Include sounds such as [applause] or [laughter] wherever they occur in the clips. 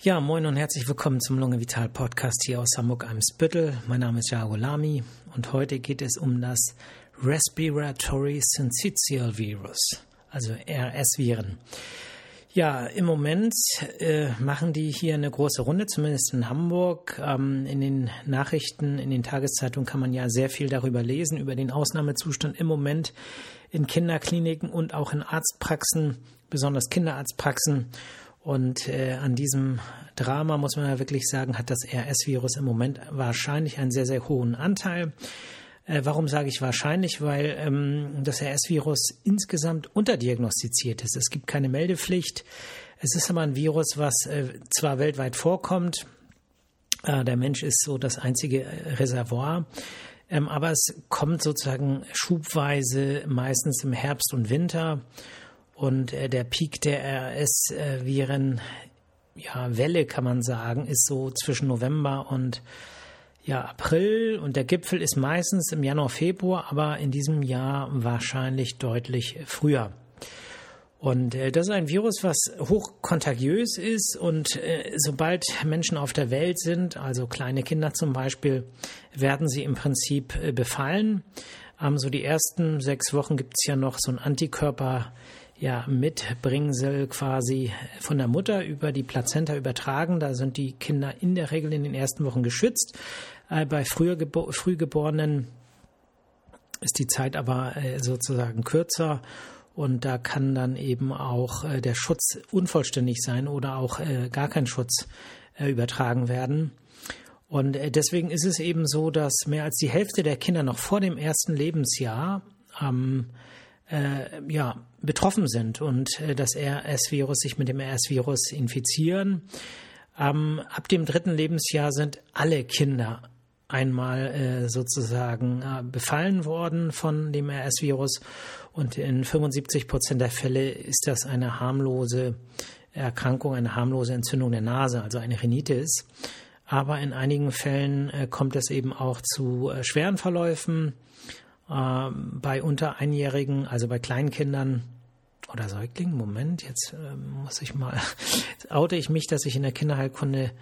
Ja, moin und herzlich willkommen zum Lunge Vital Podcast hier aus Hamburg-Eimsbüttel. Mein Name ist Jago Lamy und heute geht es um das Respiratory Syncytial Virus, also RS-Viren. Ja, im Moment äh, machen die hier eine große Runde, zumindest in Hamburg. Ähm, in den Nachrichten, in den Tageszeitungen kann man ja sehr viel darüber lesen, über den Ausnahmezustand im Moment in Kinderkliniken und auch in Arztpraxen, besonders Kinderarztpraxen. Und äh, an diesem Drama muss man ja wirklich sagen, hat das RS-Virus im Moment wahrscheinlich einen sehr, sehr hohen Anteil. Äh, warum sage ich wahrscheinlich? Weil ähm, das RS-Virus insgesamt unterdiagnostiziert ist. Es gibt keine Meldepflicht. Es ist aber ein Virus, was äh, zwar weltweit vorkommt, äh, der Mensch ist so das einzige Reservoir, ähm, aber es kommt sozusagen schubweise, meistens im Herbst und Winter. Und äh, der Peak der RS-Viren, ja, Welle kann man sagen, ist so zwischen November und ja, April und der Gipfel ist meistens im Januar, Februar, aber in diesem Jahr wahrscheinlich deutlich früher. Und äh, das ist ein Virus, was hochkontagiös ist und äh, sobald Menschen auf der Welt sind, also kleine Kinder zum Beispiel, werden sie im Prinzip äh, befallen. Ähm, so die ersten sechs Wochen gibt es ja noch so ein Antikörper ja, Mitbringsel quasi von der Mutter über die Plazenta übertragen. Da sind die Kinder in der Regel in den ersten Wochen geschützt. Äh, bei früher gebo Frühgeborenen ist die Zeit aber äh, sozusagen kürzer und da kann dann eben auch äh, der Schutz unvollständig sein oder auch gar kein Schutz übertragen werden. Und deswegen ist es eben so, dass mehr als die Hälfte der Kinder noch vor dem ersten Lebensjahr ähm, äh, ja, betroffen sind und äh, das RS-Virus sich mit dem RS-Virus infizieren. Ähm, ab dem dritten Lebensjahr sind alle Kinder einmal äh, sozusagen äh, befallen worden von dem RS-Virus und in 75 Prozent der Fälle ist das eine harmlose Erkrankung, eine harmlose Entzündung der Nase, also eine Rhinitis. Aber in einigen Fällen äh, kommt es eben auch zu äh, schweren Verläufen äh, bei unter Einjährigen, also bei Kleinkindern oder Säuglingen. Moment, jetzt äh, muss ich mal, jetzt [laughs] oute ich mich, dass ich in der Kinderheilkunde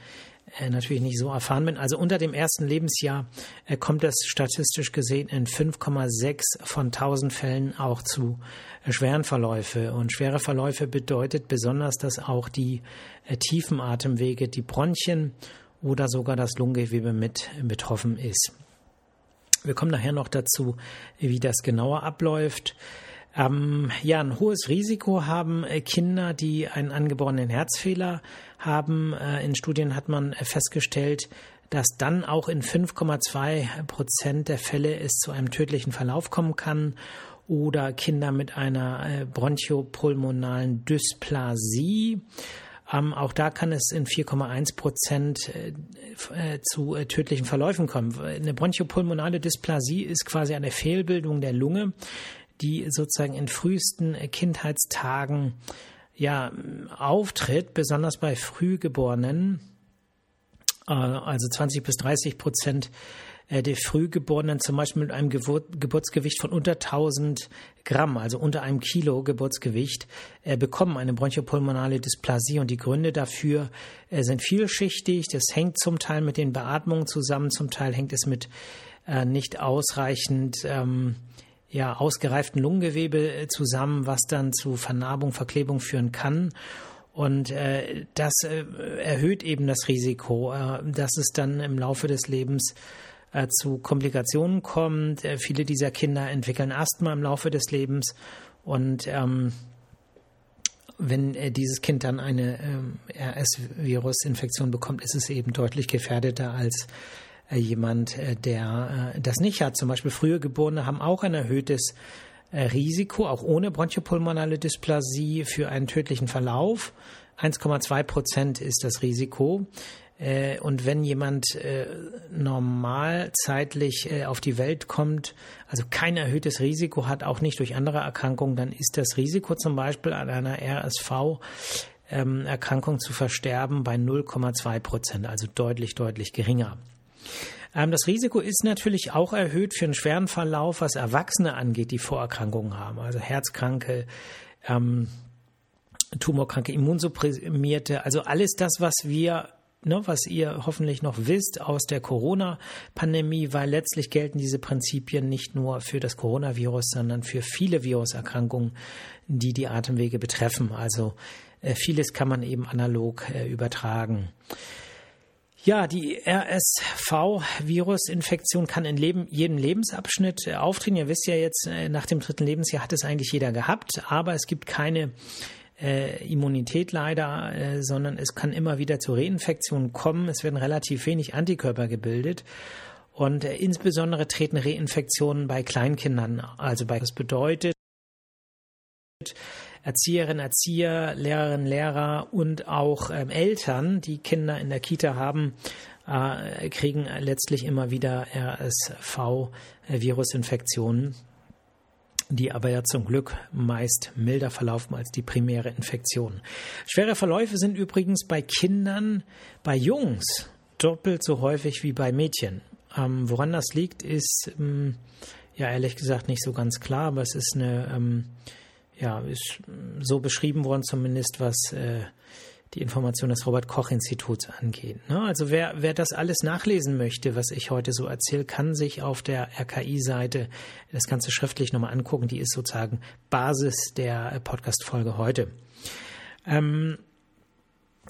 äh, natürlich nicht so erfahren bin. Also unter dem ersten Lebensjahr äh, kommt es statistisch gesehen in 5,6 von 1000 Fällen auch zu äh, schweren Verläufe. Und schwere Verläufe bedeutet besonders, dass auch die äh, tiefen Atemwege, die Bronchien oder sogar das Lungengewebe mit betroffen ist. Wir kommen nachher noch dazu, wie das genauer abläuft. Ähm, ja, ein hohes Risiko haben äh, Kinder, die einen angeborenen Herzfehler haben. Äh, in Studien hat man äh, festgestellt, dass dann auch in 5,2 Prozent der Fälle es zu einem tödlichen Verlauf kommen kann oder Kinder mit einer bronchopulmonalen Dysplasie. Ähm, auch da kann es in 4,1 Prozent äh, äh, zu äh, tödlichen Verläufen kommen. Eine bronchopulmonale Dysplasie ist quasi eine Fehlbildung der Lunge, die sozusagen in frühesten äh, Kindheitstagen ja, auftritt, besonders bei Frühgeborenen. Äh, also 20 bis 30 Prozent äh, der Frühgeborenen zum Beispiel mit einem Geburtsgewicht von unter 1000 Gramm, also unter einem Kilo Geburtsgewicht, äh, bekommen eine bronchopulmonale Dysplasie. Und die Gründe dafür äh, sind vielschichtig. Das hängt zum Teil mit den Beatmungen zusammen, zum Teil hängt es mit nicht ausreichend ähm, ja, ausgereiften Lungengewebe zusammen, was dann zu Vernarbung, Verklebung führen kann. Und äh, das äh, erhöht eben das Risiko, äh, dass es dann im Laufe des Lebens äh, zu Komplikationen kommt. Äh, viele dieser Kinder entwickeln Asthma im Laufe des Lebens und ähm, wenn äh, dieses Kind dann eine ähm, RS-Virus-Infektion bekommt, ist es eben deutlich gefährdeter als jemand, der das nicht hat. Zum Beispiel frühe Geborene haben auch ein erhöhtes Risiko, auch ohne bronchopulmonale Dysplasie, für einen tödlichen Verlauf. 1,2 Prozent ist das Risiko. Äh, und wenn jemand äh, normal zeitlich äh, auf die Welt kommt, also kein erhöhtes Risiko hat, auch nicht durch andere Erkrankungen, dann ist das Risiko zum Beispiel an einer RSV ähm, Erkrankung zu versterben bei 0,2 Prozent, also deutlich, deutlich geringer. Ähm, das Risiko ist natürlich auch erhöht für einen schweren Verlauf, was Erwachsene angeht, die Vorerkrankungen haben, also Herzkranke, ähm, tumorkranke Immunsupprimierte, also alles das, was wir Ne, was ihr hoffentlich noch wisst aus der Corona-Pandemie, weil letztlich gelten diese Prinzipien nicht nur für das Coronavirus, sondern für viele Viruserkrankungen, die die Atemwege betreffen. Also äh, vieles kann man eben analog äh, übertragen. Ja, die RSV-Virusinfektion kann in Leben, jedem Lebensabschnitt äh, auftreten. Ihr wisst ja jetzt, äh, nach dem dritten Lebensjahr hat es eigentlich jeder gehabt, aber es gibt keine äh, Immunität leider, äh, sondern es kann immer wieder zu Reinfektionen kommen. Es werden relativ wenig Antikörper gebildet. Und äh, insbesondere treten Reinfektionen bei Kleinkindern, also bei, das bedeutet, Erzieherinnen, Erzieher, Lehrerinnen, Lehrer und auch ähm, Eltern, die Kinder in der Kita haben, äh, kriegen letztlich immer wieder RSV-Virusinfektionen, die aber ja zum Glück meist milder verlaufen als die primäre Infektion. Schwere Verläufe sind übrigens bei Kindern, bei Jungs doppelt so häufig wie bei Mädchen. Ähm, woran das liegt, ist ähm, ja ehrlich gesagt nicht so ganz klar, aber es ist eine ähm, ja, ist so beschrieben worden, zumindest was äh, die Information des Robert Koch Instituts angeht. Ne? Also wer, wer das alles nachlesen möchte, was ich heute so erzähle, kann sich auf der RKI-Seite das Ganze schriftlich nochmal angucken. Die ist sozusagen Basis der Podcast-Folge heute. Ähm,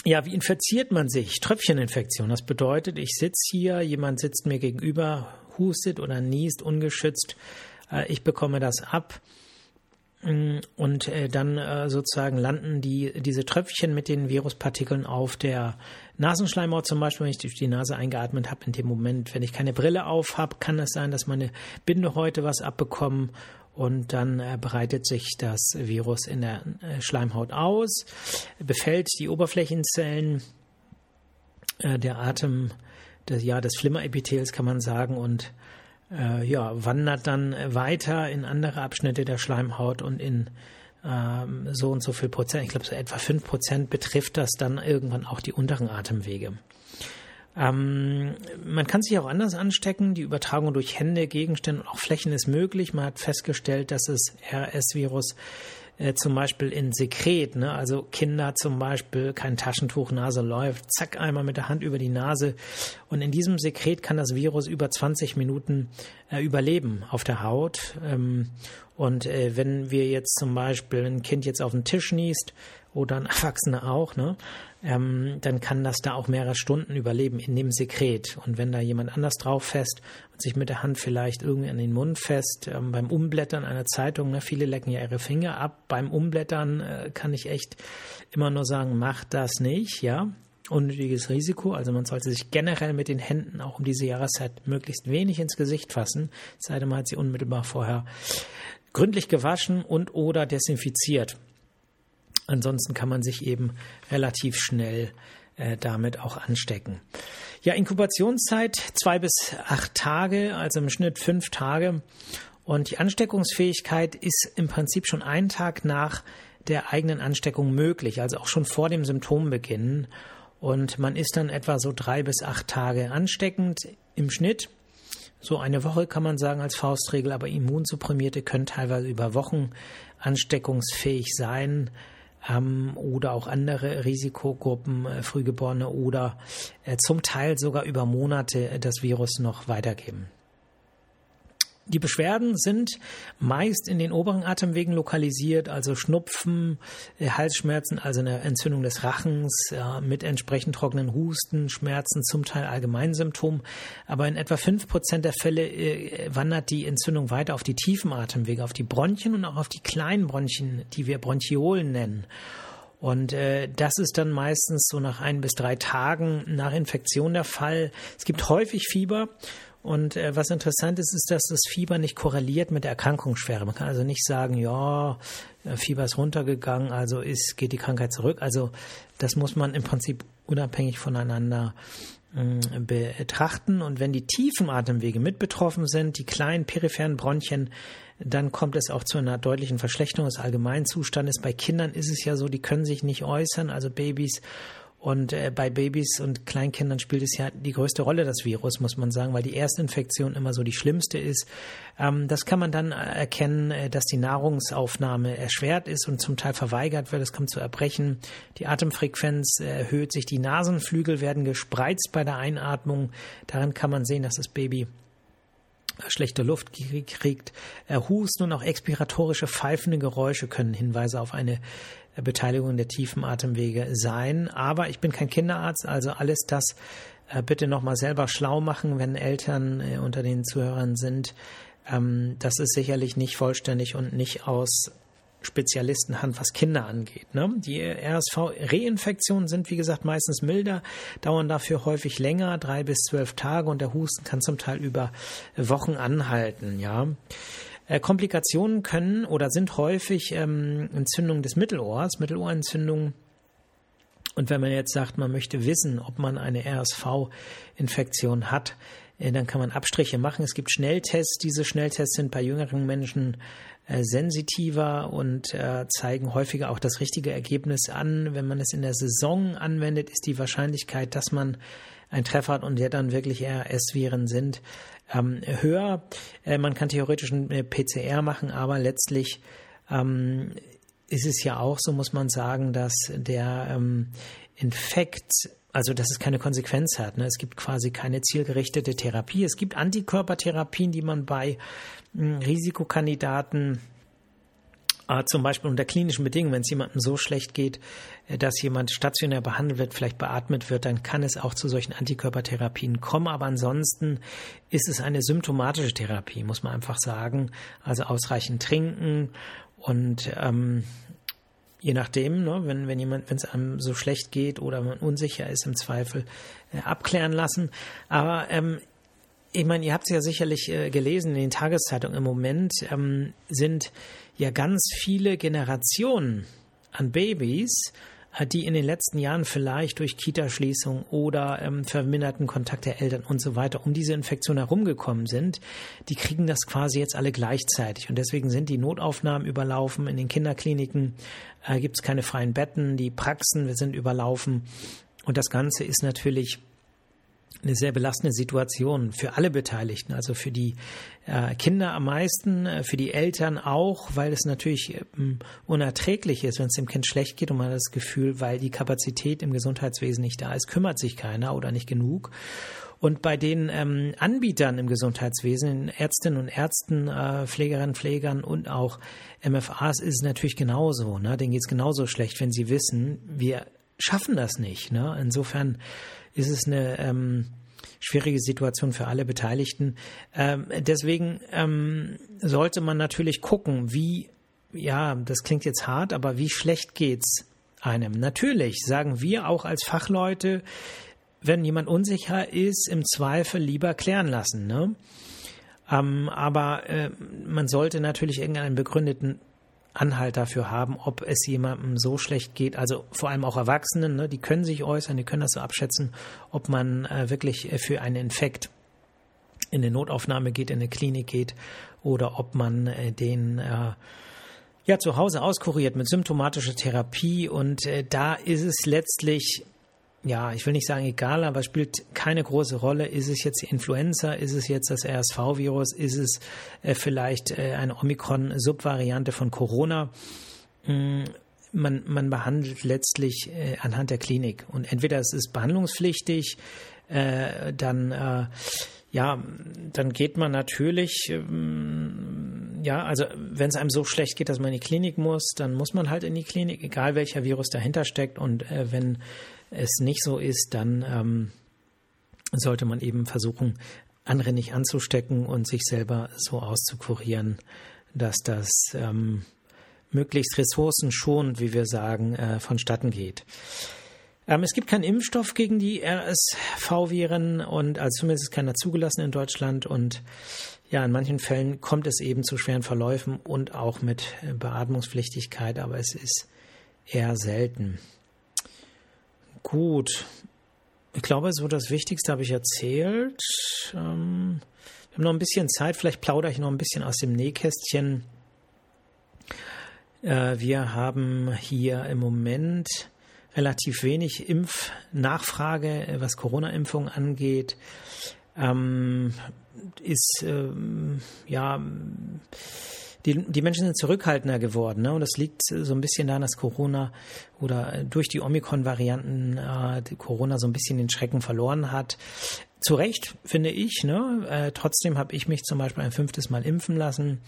ja, wie infiziert man sich? Tröpfcheninfektion. Das bedeutet, ich sitze hier, jemand sitzt mir gegenüber, hustet oder niest ungeschützt. Äh, ich bekomme das ab Mm, und äh, dann äh, sozusagen landen die, diese Tröpfchen mit den Viruspartikeln auf der Nasenschleimhaut zum Beispiel, wenn ich durch die Nase eingeatmet habe. In dem Moment, wenn ich keine Brille auf habe, kann es sein, dass meine Bindehäute was abbekommen und dann äh, breitet sich das Virus in der äh, Schleimhaut aus, befällt die Oberflächenzellen äh, der Atem, des, ja, des Flimmerepithels kann man sagen und äh, ja, wandert dann weiter in andere Abschnitte der Schleimhaut und in ähm, so und so viel Prozent, ich glaube so etwa fünf Prozent betrifft das dann irgendwann auch die unteren Atemwege. Ähm, man kann sich auch anders anstecken. Die Übertragung durch Hände, Gegenstände und auch Flächen ist möglich. Man hat festgestellt, dass das RS-Virus äh, zum Beispiel in Sekret, ne? also Kinder zum Beispiel kein Taschentuch, Nase läuft, zack, einmal mit der Hand über die Nase und in diesem Sekret kann das Virus über 20 Minuten äh, überleben auf der Haut. Ähm, und äh, wenn wir jetzt zum Beispiel ein Kind jetzt auf den Tisch niest oder ein Erwachsener auch, ne, ähm, dann kann das da auch mehrere Stunden überleben in dem Sekret. Und wenn da jemand anders drauf fest und sich mit der Hand vielleicht irgendwie an den Mund fest, ähm, beim Umblättern einer Zeitung, ne, viele lecken ja ihre Finger ab, beim Umblättern äh, kann ich echt immer nur sagen, macht das nicht, ja. Unnötiges Risiko, also man sollte sich generell mit den Händen auch um diese Jahreszeit möglichst wenig ins Gesicht fassen, sei denn man hat sie unmittelbar vorher gründlich gewaschen und oder desinfiziert. Ansonsten kann man sich eben relativ schnell äh, damit auch anstecken. Ja, Inkubationszeit zwei bis acht Tage, also im Schnitt fünf Tage. Und die Ansteckungsfähigkeit ist im Prinzip schon einen Tag nach der eigenen Ansteckung möglich, also auch schon vor dem Symptombeginn. Und man ist dann etwa so drei bis acht Tage ansteckend im Schnitt. So eine Woche kann man sagen als Faustregel, aber Immunsupprimierte können teilweise über Wochen ansteckungsfähig sein ähm, oder auch andere Risikogruppen, äh, Frühgeborene oder äh, zum Teil sogar über Monate äh, das Virus noch weitergeben. Die Beschwerden sind meist in den oberen Atemwegen lokalisiert, also Schnupfen, äh, Halsschmerzen, also eine Entzündung des Rachens mit entsprechend trockenen Husten, Schmerzen, zum Teil Allgemeinsymptom. Aber in etwa fünf Prozent der Fälle äh, wandert die Entzündung weiter auf die tiefen Atemwege, auf die Bronchien und auch auf die kleinen Bronchien, die wir Bronchiolen nennen. Und äh, das ist dann meistens so nach ein bis drei Tagen nach Infektion der Fall. Es gibt häufig Fieber und äh, was interessant ist, ist, dass das Fieber nicht korreliert mit der Erkrankungsschwere. Man kann also nicht sagen, ja, äh, Fieber ist runtergegangen, also ist, geht die Krankheit zurück. Also das muss man im Prinzip unabhängig voneinander äh, betrachten. Und wenn die tiefen Atemwege mit betroffen sind, die kleinen peripheren Bronchien, dann kommt es auch zu einer deutlichen Verschlechterung des Allgemeinzustandes. Bei Kindern ist es ja so, die können sich nicht äußern, also Babys Und äh, bei Babys und Kleinkindern spielt es ja die größte Rolle, das Virus, muss man sagen, weil die Erstinfektion immer so die schlimmste ist. Ähm, das kann man dann erkennen, äh, dass die Nahrungsaufnahme erschwert ist und zum Teil verweigert wird. Es kommt zu Erbrechen. Die Atemfrequenz erhöht sich. Die Nasenflügel werden gespreizt bei der Einatmung. Daran kann man sehen, dass das Baby schlechte Luft kriegt. Er hust und auch expiratorische pfeifende Geräusche können Hinweise auf eine Beteiligung der tiefen Atemwege sein. Aber ich bin kein Kinderarzt, also alles das äh, bitte nochmal selber schlau machen, wenn Eltern äh, unter den Zuhörern sind. Ähm, das ist sicherlich nicht vollständig und nicht aus Spezialistenhand, was Kinder angeht. Ne? Die RSV-Reinfektionen sind, wie gesagt, meistens milder, dauern dafür häufig länger, drei bis zwölf Tage und der Husten kann zum Teil über Wochen anhalten. Ja. Äh, Komplikationen können oder sind häufig ähm, Entzündungen des Mittelohrs, Mittelohrentzündungen. Und wenn man jetzt sagt, man möchte wissen, ob man eine RSV-Infektion hat, äh, dann kann man Abstriche machen. Es gibt Schnelltests. Diese Schnelltests sind bei jüngeren Menschen äh, sensitiver und äh, zeigen häufiger auch das richtige Ergebnis an. Wenn man es in der Saison anwendet, ist die Wahrscheinlichkeit, dass man einen Treffer hat und der dann wirklich RS-Viren sind, ähm, höher. Äh, man kann theoretisch ein äh, PCR machen, aber letztlich ähm, ist es ja auch so, muss man sagen, dass der ähm, Infekt also dass es keine Konsequenz hat. Ne? Es gibt quasi keine zielgerichtete Therapie. Es gibt Antikörpertherapien, die man bei hm, Risikokandidaten äh, zum Beispiel unter klinischen Bedingungen, wenn es jemandem so schlecht geht, äh, dass jemand stationär behandelt wird, vielleicht beatmet wird, dann kann es auch zu solchen Antikörpertherapien kommen. Aber ansonsten ist es eine symptomatische Therapie, muss man einfach sagen. Also ausreichend trinken und ähm, je nachdem, ne, wenn, wenn jemand, wenn es einem so schlecht geht oder man unsicher ist, im Zweifel äh, abklären lassen. Aber ähm, ich meine, ihr habt es ja sicherlich äh, gelesen in den Tageszeitungen. Im Moment ähm, sind ja ganz viele Generationen an Babys, äh, die in den letzten Jahren vielleicht durch Kitaschließung oder ähm, verminderten Kontakt der Eltern und so weiter um diese Infektion herumgekommen sind, die kriegen das quasi jetzt alle gleichzeitig. Und deswegen sind die Notaufnahmen überlaufen. In den Kinderkliniken äh, gibt es keine freien Betten, die Praxen sind überlaufen. Und das Ganze ist natürlich eine sehr belastende Situation für alle Beteiligten, also für die äh, Kinder am meisten, äh, für die Eltern auch, weil es natürlich ähm, unerträglich ist, wenn es dem Kind schlecht geht und man das Gefühl, weil die Kapazität im Gesundheitswesen nicht da ist, kümmert sich keiner oder nicht genug. Und bei den ähm, Anbietern im Gesundheitswesen, Ärztinnen und Ärzten, äh, Pflegerinnen, Pflegern und auch MFAs ist es natürlich genauso. Ne? Denen geht es genauso schlecht, wenn sie wissen, wir schaffen das nicht. Ne? Insofern ist es eine ähm, schwierige Situation für alle Beteiligten. Ähm, deswegen ähm, sollte man natürlich gucken, wie, ja, das klingt jetzt hart, aber wie schlecht geht's einem? Natürlich sagen wir auch als Fachleute, wenn jemand unsicher ist, im Zweifel lieber klären lassen. Ne? Ähm, aber äh, man sollte natürlich irgendeinen begründeten Anhalt dafür haben, ob es jemandem so schlecht geht. Also vor allem auch Erwachsenen, ne, die können sich äußern, die können das so abschätzen, ob man äh, wirklich äh, für einen Infekt in eine Notaufnahme geht, in eine Klinik geht oder ob man äh, den äh, ja zu Hause auskuriert mit symptomatischer Therapie und äh, da ist es letztlich ja, ich will nicht sagen egal, aber spielt keine große Rolle. Ist es jetzt die Influenza? Ist es jetzt das RSV-Virus? Ist es äh, vielleicht äh, eine Omikron-Subvariante von Corona? Mm, man, man behandelt letztlich äh, anhand der Klinik. Und entweder es ist behandlungspflichtig, äh, dann äh, ja, dann geht man natürlich, ähm, ja, also wenn es einem so schlecht geht, dass man in die Klinik muss, dann muss man halt in die Klinik, egal welcher Virus dahinter steckt. Und äh, wenn es nicht so ist, dann ähm, sollte man eben versuchen, andere nicht anzustecken und sich selber so auszukurieren, dass das ähm, möglichst ressourcenschonend, wie wir sagen, äh, vonstatten geht. Ähm, es gibt keinen Impfstoff gegen die RSV-Viren und also zumindest ist keiner zugelassen in Deutschland und ja, in manchen Fällen kommt es eben zu schweren Verläufen und auch mit äh, Beatmungspflichtigkeit, aber es ist eher selten. Gut. Ich glaube, so das Wichtigste habe ich erzählt. Ähm, wir haben noch ein bisschen Zeit. Vielleicht plaudere ich noch ein bisschen aus dem Nähkästchen. Äh, wir haben hier im Moment relativ wenig Impfnachfrage, äh, was Corona-Impfung angeht. Ähm, ist ähm, ja die, die Menschen sind zurückhaltender geworden. Ne? Und das liegt so ein bisschen daran, dass Corona oder durch die Omikron-Varianten äh, Corona so ein bisschen den Schrecken verloren hat. Zu Recht, finde ich. Ne? Äh, trotzdem habe ich mich zum Beispiel ein fünftes Mal impfen lassen.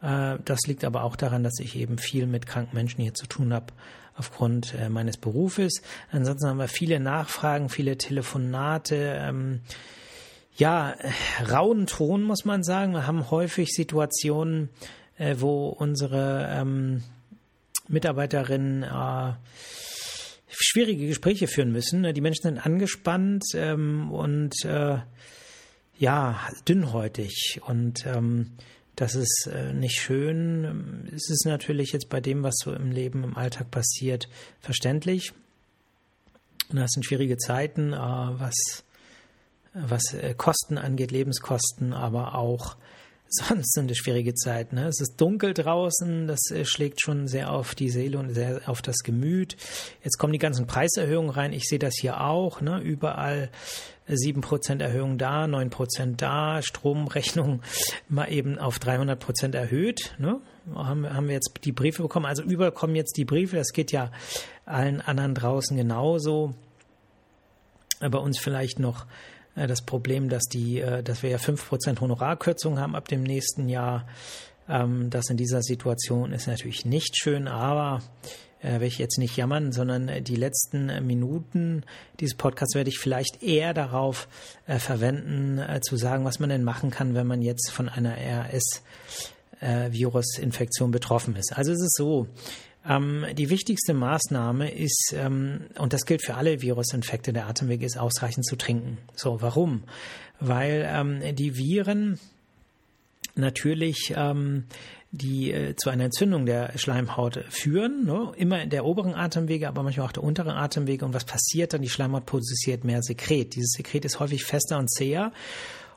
Äh, das liegt aber auch daran, dass ich eben viel mit kranken Menschen hier zu tun habe aufgrund äh, meines Berufes. Ansonsten haben wir viele Nachfragen, viele Telefonate. Ähm, ja, rauen Ton muss man sagen. Wir haben häufig Situationen, äh, wo unsere ähm, Mitarbeiterinnen äh, schwierige Gespräche führen müssen. Die Menschen sind angespannt ähm, und äh, ja, dünnhäutig und ähm, das ist äh, nicht schön. Es ist natürlich jetzt bei dem, was so im Leben, im Alltag passiert, verständlich. das sind schwierige Zeiten, äh, was, was äh, Kosten angeht, Lebenskosten, aber auch [laughs] sonst sind es schwierige Zeiten. Ne? Es ist dunkel draußen, das äh, schlägt schon sehr auf die Seele und sehr auf das Gemüt. Jetzt kommen die ganzen Preiserhöhungen rein. Ich sehe das hier auch. Ne? Überall 7% Erhöhung da, 9% da, Stromrechnung [laughs] mal eben auf 300% erhöht. Ne? Haben, wir jetzt die Briefe bekommen. Also überall kommen jetzt die Briefe. Das geht ja allen anderen draußen genauso. Bei uns vielleicht noch äh, das Problem, dass die, äh, dass wir ja 5% Honorarkürzung haben ab dem nächsten Jahr. Ähm, das in dieser Situation ist natürlich nicht schön, aber äh, werde ich jetzt nicht jammern, sondern die letzten Minuten dieses Podcasts werde ich vielleicht eher darauf verwenden, zu sagen, was man denn machen kann, wenn man jetzt von einer RS-Virusinfektion betroffen ist. Also es ist so, ähm, die wichtigste Maßnahme ist, ähm, und das gilt für alle Virusinfekte der Atemwege, ist ausreichend zu trinken. So, warum? Weil ähm, die Viren natürlich ähm, die äh, zu einer Entzündung der Schleimhaut führen, ne? immer der oberen Atemwege, aber manchmal auch der unteren Atemwege. Und was passiert dann? Die Schleimhaut produziert mehr Sekret. Dieses Sekret ist häufig fester und zäher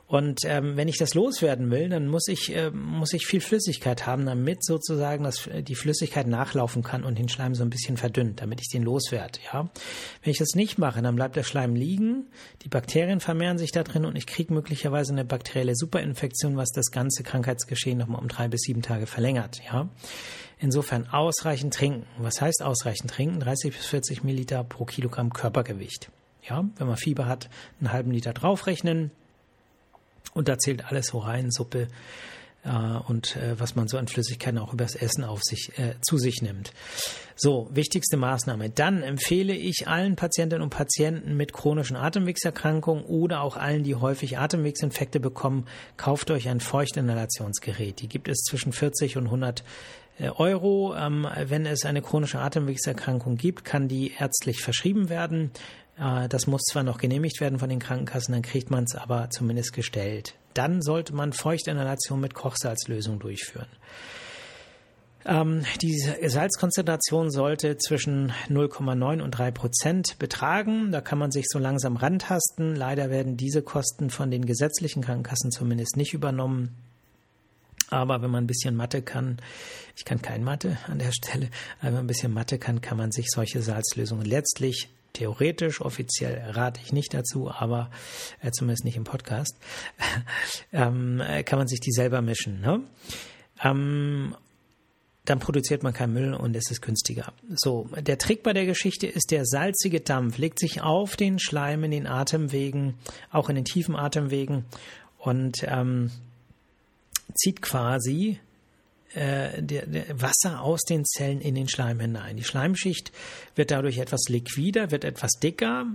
und ähm, wenn ich das loswerden will, dann muss ich, äh, muss ich viel Flüssigkeit haben, damit sozusagen dass die Flüssigkeit nachlaufen kann und den Schleim so ein bisschen verdünnt, damit ich den loswerde. Ja? Wenn ich das nicht mache, dann bleibt der Schleim liegen, die Bakterien vermehren sich da drin und ich kriege möglicherweise eine bakterielle Superinfektion, was das ganze Krankheitsgeschehen nochmal um drei bis sieben Tage verlängert. Ja? Insofern ausreichend trinken. Was heißt ausreichend trinken? 30 bis 40 Milliliter pro Kilogramm Körpergewicht. Ja, wenn man Fieber hat, einen halben Liter draufrechnen, und da zählt alles rein, Suppe äh, und äh, was man so an Flüssigkeiten auch übers Essen auf sich, äh, zu sich nimmt. So, wichtigste Maßnahme. Dann empfehle ich allen Patientinnen und Patienten mit chronischen Atemwegserkrankungen oder auch allen, die häufig Atemwegsinfekte bekommen, kauft euch ein Feuchtinhalationsgerät. Die gibt es zwischen 40 und 100 äh, Euro. Ähm, wenn es eine chronische Atemwegserkrankung gibt, kann die ärztlich verschrieben werden. Äh, das muss zwar noch genehmigt werden von den Krankenkassen, dann kriegt man es aber zumindest gestellt. Dann sollte man Feuchtinhalation mit Kochsalzlösung durchführen. Ähm, die Salzkonzentration sollte zwischen 0,9 und 3 Prozent betragen. Da kann man sich so langsam rantasten. Leider werden diese Kosten von den gesetzlichen Krankenkassen zumindest nicht übernommen. Aber wenn man ein bisschen Mathe kann, ich kann kein Mathe an der Stelle, aber wenn man ein bisschen Mathe kann, kann man sich solche Salzlösungen letztlich theoretisch, offiziell rate ich nicht dazu, aber äh, zumindest nicht im Podcast, [laughs] ähm, kann man sich die selber mischen. Ne? Ähm, dann produziert man keinen Müll und es ist günstiger. So, der Trick bei der Geschichte ist, der salzige Dampf legt sich auf den Schleim in den Atemwegen, auch in den tiefen Atemwegen und ähm, zieht quasi äh, der, der Wasser aus den Zellen in den Schleim hinein. Die Schleimschicht wird dadurch etwas liquider, wird etwas dicker.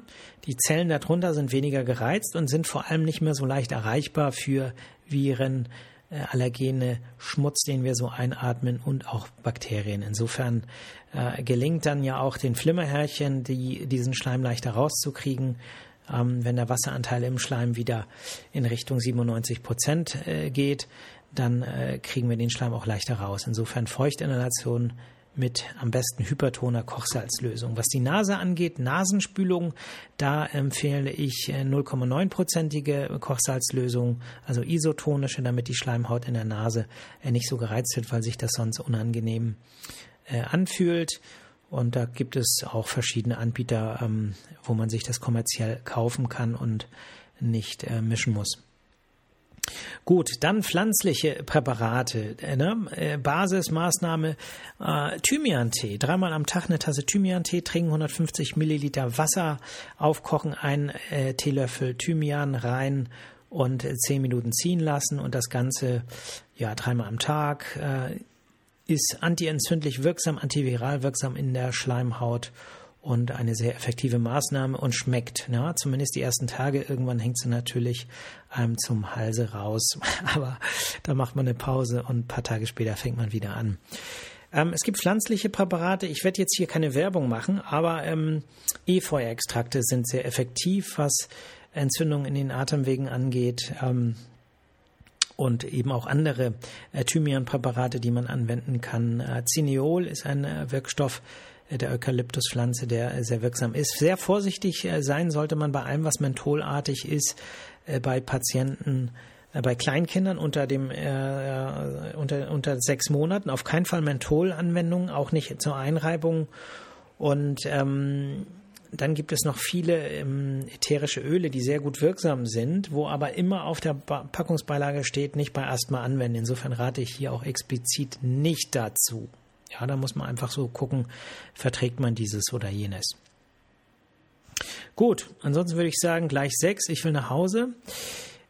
Die Zellen darunter sind weniger gereizt und sind vor allem nicht mehr so leicht erreichbar für Viren, äh, Allergene, Schmutz, den wir so einatmen und auch Bakterien. Insofern äh, gelingt dann ja auch den Flimmerhärchen, die, diesen Schleim leichter rauszukriegen, ähm, wenn der Wasseranteil im Schleim wieder in Richtung 97 Prozent äh, geht dann äh, kriegen wir den Schleim auch leichter raus. Insofern Feuchtinhalation mit am besten hypertoner Kochsalzlösung. Was die Nase angeht, Nasenspülung, da empfehle ich 0,9-prozentige äh, Kochsalzlösung, also isotonische, damit die Schleimhaut in der Nase äh, nicht so gereizt wird, weil sich das sonst unangenehm äh, anfühlt. Und da gibt es auch verschiedene Anbieter, ähm, wo man sich das kommerziell kaufen kann und nicht mischen muss. Gut, dann pflanzliche Präparate. Äh, ne? Äh, Basismaßnahme äh, Thymian-Tee. Dreimal am Tag eine Tasse Thymian-Tee trinken, 150 Milliliter Wasser aufkochen, ein äh, Teelöffel Thymian rein und äh, zehn Minuten ziehen lassen und das Ganze ja dreimal am Tag. Äh, ist antientzündlich wirksam, antiviral wirksam in der Schleimhaut und eine sehr effektive Maßnahme und schmeckt. Ja, zumindest die ersten Tage. Irgendwann hängt sie natürlich einem zum Halse raus. [laughs] Aber da macht man eine Pause und ein paar Tage später fängt man wieder an. Ähm, es gibt pflanzliche Präparate. Ich werde jetzt hier keine Werbung machen, aber ähm, Efeuextrakte sind sehr effektiv, was Entzündungen in den Atemwegen angeht. Ähm, und eben auch andere äh, Thymianpräparate, die man anwenden kann. Äh, Cineol ist ein äh, Wirkstoff der Eukalyptuspflanze, der äh, sehr wirksam ist. Sehr vorsichtig äh, sein sollte man bei allem, was mentholartig ist, bei Patienten, bei Kleinkindern unter dem äh, unter unter sechs Monaten auf keinen Fall Mentholanwendungen, auch nicht zur Einreibung und ähm, dann gibt es noch viele ähm, ätherische Öle, die sehr gut wirksam sind, wo aber immer auf der ba Packungsbeilage steht, nicht bei Asthma anwenden. Insofern rate ich hier auch explizit nicht dazu. Ja, da muss man einfach so gucken, verträgt man dieses oder jenes. Gut, ansonsten würde ich sagen, gleich sechs, ich will nach Hause.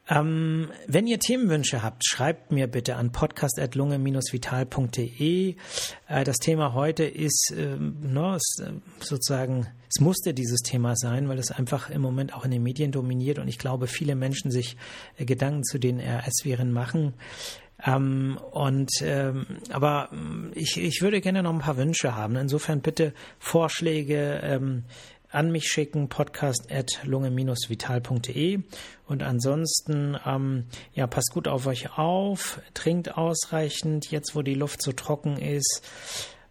Ähm, wenn ihr Themenwünsche habt, schreibt mir bitte an podcast.lunge-vital.de. Äh, das Thema heute ist, ähm, no, ist äh, sozusagen, es musste dieses Thema sein, weil es einfach im Moment auch in den Medien dominiert und ich glaube, viele Menschen sich äh, Gedanken zu den RS-Viren machen. Ähm, und ähm, aber ich, ich würde gerne noch ein paar Wünsche haben. Insofern bitte Vorschläge, ähm, an mich schicken, podcast at lunge-vital.de. Und ansonsten, ähm, ja, passt gut auf euch auf, trinkt ausreichend, jetzt wo die Luft so trocken ist.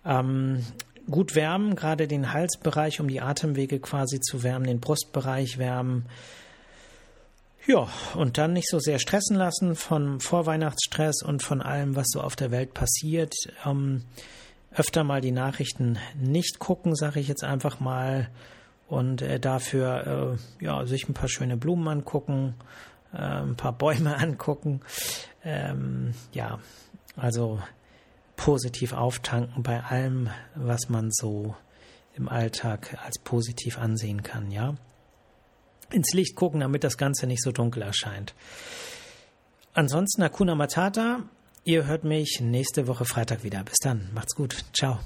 Ähm, gut wärmen, gerade den Halsbereich, um die Atemwege quasi zu wärmen, den Brustbereich wärmen. Ja, und dann nicht so sehr stressen lassen von Vorweihnachtsstress und von allem, was so auf der Welt passiert. Ähm, öfter mal die Nachrichten nicht gucken, sage ich jetzt einfach mal und äh, dafür äh, ja, sich ein paar schöne Blumen angucken, äh, ein paar Bäume [laughs] angucken. Ähm, ja, also positiv auftanken bei allem, was man so im Alltag als positiv ansehen kann, ja. Ins Licht gucken, damit das Ganze nicht so dunkel erscheint. Ansonsten Akuna Matata. Ihr hört mich nächste Woche Freitag wieder. Bis dann. Macht's gut. Ciao.